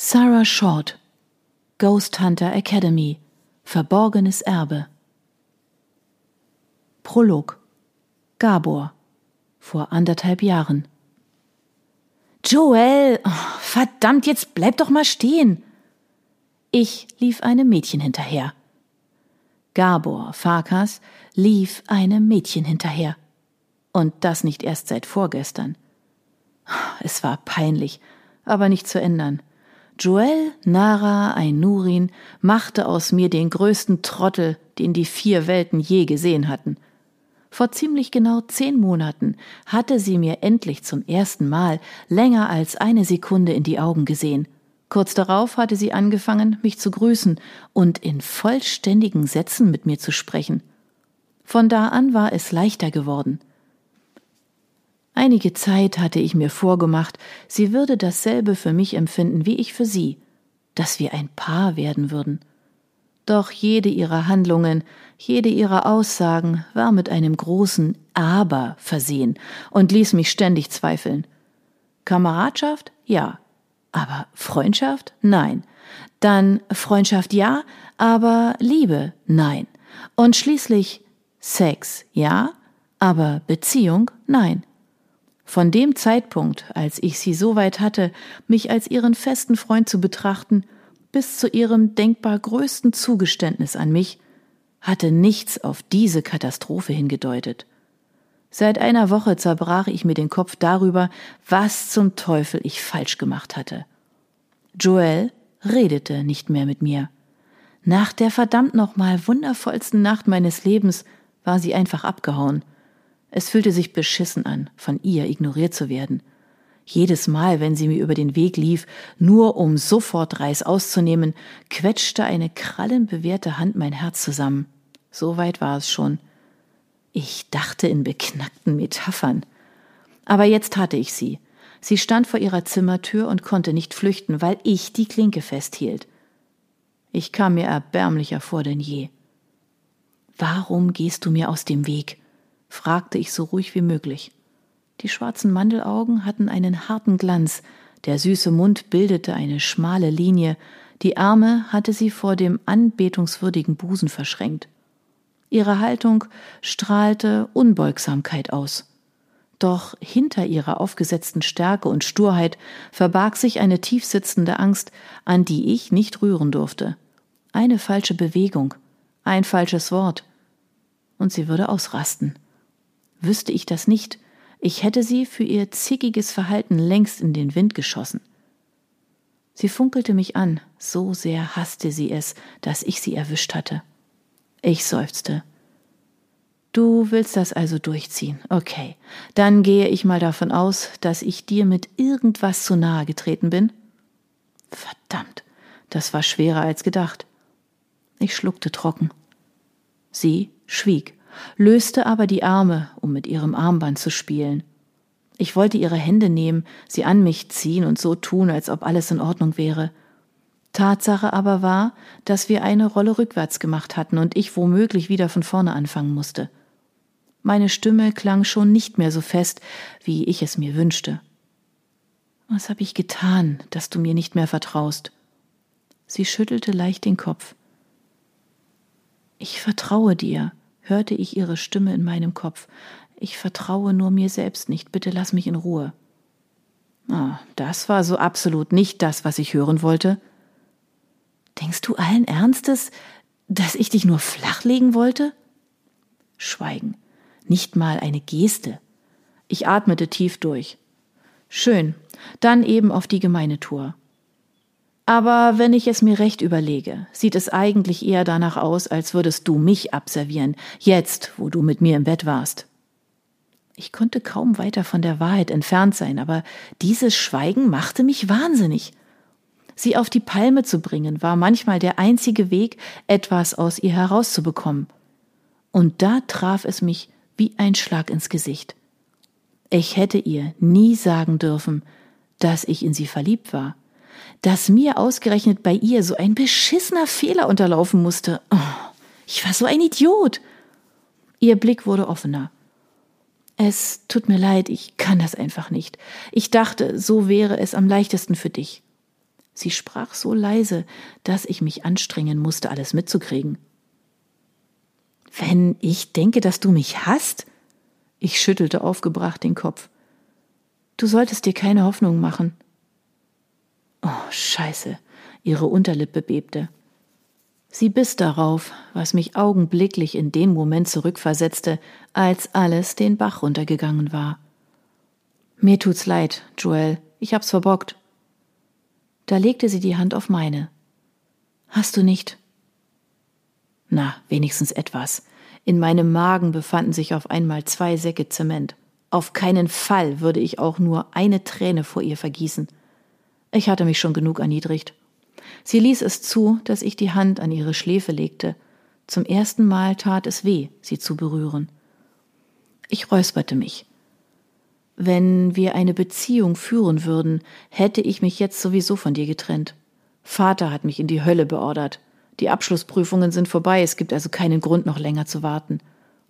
Sarah Short Ghost Hunter Academy Verborgenes Erbe Prolog Gabor vor anderthalb Jahren Joel, oh, verdammt, jetzt bleib doch mal stehen. Ich lief einem Mädchen hinterher. Gabor Farkas lief einem Mädchen hinterher. Und das nicht erst seit vorgestern. Es war peinlich, aber nicht zu ändern. Joel Nara Ainurin machte aus mir den größten Trottel, den die vier Welten je gesehen hatten. Vor ziemlich genau zehn Monaten hatte sie mir endlich zum ersten Mal länger als eine Sekunde in die Augen gesehen. Kurz darauf hatte sie angefangen, mich zu grüßen und in vollständigen Sätzen mit mir zu sprechen. Von da an war es leichter geworden. Einige Zeit hatte ich mir vorgemacht, sie würde dasselbe für mich empfinden wie ich für sie, dass wir ein Paar werden würden. Doch jede ihrer Handlungen, jede ihrer Aussagen war mit einem großen Aber versehen und ließ mich ständig zweifeln. Kameradschaft? Ja. Aber Freundschaft? Nein. Dann Freundschaft ja, aber Liebe? Nein. Und schließlich Sex? Ja, aber Beziehung? Nein. Von dem Zeitpunkt, als ich sie so weit hatte, mich als ihren festen Freund zu betrachten, bis zu ihrem denkbar größten Zugeständnis an mich, hatte nichts auf diese Katastrophe hingedeutet. Seit einer Woche zerbrach ich mir den Kopf darüber, was zum Teufel ich falsch gemacht hatte. Joel redete nicht mehr mit mir. Nach der verdammt nochmal wundervollsten Nacht meines Lebens war sie einfach abgehauen – es fühlte sich beschissen an, von ihr ignoriert zu werden. Jedes Mal, wenn sie mir über den Weg lief, nur um sofort Reis auszunehmen, quetschte eine krallenbewehrte Hand mein Herz zusammen. So weit war es schon. Ich dachte in beknackten Metaphern. Aber jetzt hatte ich sie. Sie stand vor ihrer Zimmertür und konnte nicht flüchten, weil ich die Klinke festhielt. Ich kam mir erbärmlicher vor denn je. Warum gehst du mir aus dem Weg? Fragte ich so ruhig wie möglich. Die schwarzen Mandelaugen hatten einen harten Glanz, der süße Mund bildete eine schmale Linie, die Arme hatte sie vor dem anbetungswürdigen Busen verschränkt. Ihre Haltung strahlte Unbeugsamkeit aus. Doch hinter ihrer aufgesetzten Stärke und Sturheit verbarg sich eine tiefsitzende Angst, an die ich nicht rühren durfte. Eine falsche Bewegung, ein falsches Wort, und sie würde ausrasten. Wüsste ich das nicht, ich hätte sie für ihr zickiges Verhalten längst in den Wind geschossen. Sie funkelte mich an, so sehr hasste sie es, dass ich sie erwischt hatte. Ich seufzte. Du willst das also durchziehen. Okay, dann gehe ich mal davon aus, dass ich dir mit irgendwas zu nahe getreten bin. Verdammt, das war schwerer als gedacht. Ich schluckte trocken. Sie schwieg löste aber die Arme, um mit ihrem Armband zu spielen. Ich wollte ihre Hände nehmen, sie an mich ziehen und so tun, als ob alles in Ordnung wäre. Tatsache aber war, dass wir eine Rolle rückwärts gemacht hatten und ich womöglich wieder von vorne anfangen musste. Meine Stimme klang schon nicht mehr so fest, wie ich es mir wünschte. Was habe ich getan, dass du mir nicht mehr vertraust? Sie schüttelte leicht den Kopf. Ich vertraue dir, hörte ich ihre Stimme in meinem Kopf. Ich vertraue nur mir selbst nicht, bitte lass mich in Ruhe. Ah, das war so absolut nicht das, was ich hören wollte. Denkst du allen Ernstes, dass ich dich nur flachlegen wollte? Schweigen. Nicht mal eine Geste. Ich atmete tief durch. Schön. Dann eben auf die gemeine Tour. Aber wenn ich es mir recht überlege, sieht es eigentlich eher danach aus, als würdest du mich abservieren, jetzt, wo du mit mir im Bett warst. Ich konnte kaum weiter von der Wahrheit entfernt sein, aber dieses Schweigen machte mich wahnsinnig. Sie auf die Palme zu bringen, war manchmal der einzige Weg, etwas aus ihr herauszubekommen. Und da traf es mich wie ein Schlag ins Gesicht. Ich hätte ihr nie sagen dürfen, dass ich in sie verliebt war dass mir ausgerechnet bei ihr so ein beschissener Fehler unterlaufen musste. Oh, ich war so ein Idiot. Ihr Blick wurde offener. Es tut mir leid, ich kann das einfach nicht. Ich dachte, so wäre es am leichtesten für dich. Sie sprach so leise, dass ich mich anstrengen musste, alles mitzukriegen. Wenn ich denke, dass du mich hasst? Ich schüttelte aufgebracht den Kopf. Du solltest dir keine Hoffnung machen. Oh, scheiße. Ihre Unterlippe bebte. Sie biss darauf, was mich augenblicklich in den Moment zurückversetzte, als alles den Bach runtergegangen war. Mir tut's leid, Joel, ich hab's verbockt. Da legte sie die Hand auf meine. Hast du nicht? Na, wenigstens etwas. In meinem Magen befanden sich auf einmal zwei Säcke Zement. Auf keinen Fall würde ich auch nur eine Träne vor ihr vergießen. Ich hatte mich schon genug erniedrigt. Sie ließ es zu, dass ich die Hand an ihre Schläfe legte. Zum ersten Mal tat es weh, sie zu berühren. Ich räusperte mich. Wenn wir eine Beziehung führen würden, hätte ich mich jetzt sowieso von dir getrennt. Vater hat mich in die Hölle beordert. Die Abschlussprüfungen sind vorbei, es gibt also keinen Grund, noch länger zu warten.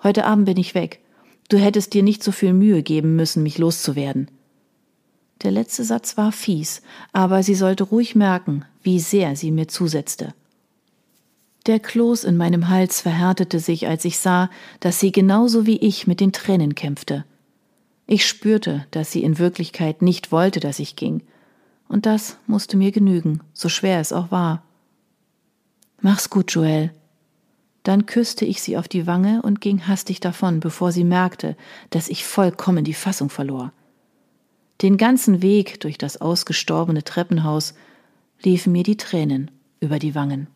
Heute Abend bin ich weg. Du hättest dir nicht so viel Mühe geben müssen, mich loszuwerden. Der letzte Satz war fies, aber sie sollte ruhig merken, wie sehr sie mir zusetzte. Der Kloß in meinem Hals verhärtete sich, als ich sah, dass sie genauso wie ich mit den Tränen kämpfte. Ich spürte, dass sie in Wirklichkeit nicht wollte, dass ich ging, und das musste mir genügen, so schwer es auch war. Mach's gut, Joel. Dann küsste ich sie auf die Wange und ging hastig davon, bevor sie merkte, dass ich vollkommen die Fassung verlor. Den ganzen Weg durch das ausgestorbene Treppenhaus liefen mir die Tränen über die Wangen.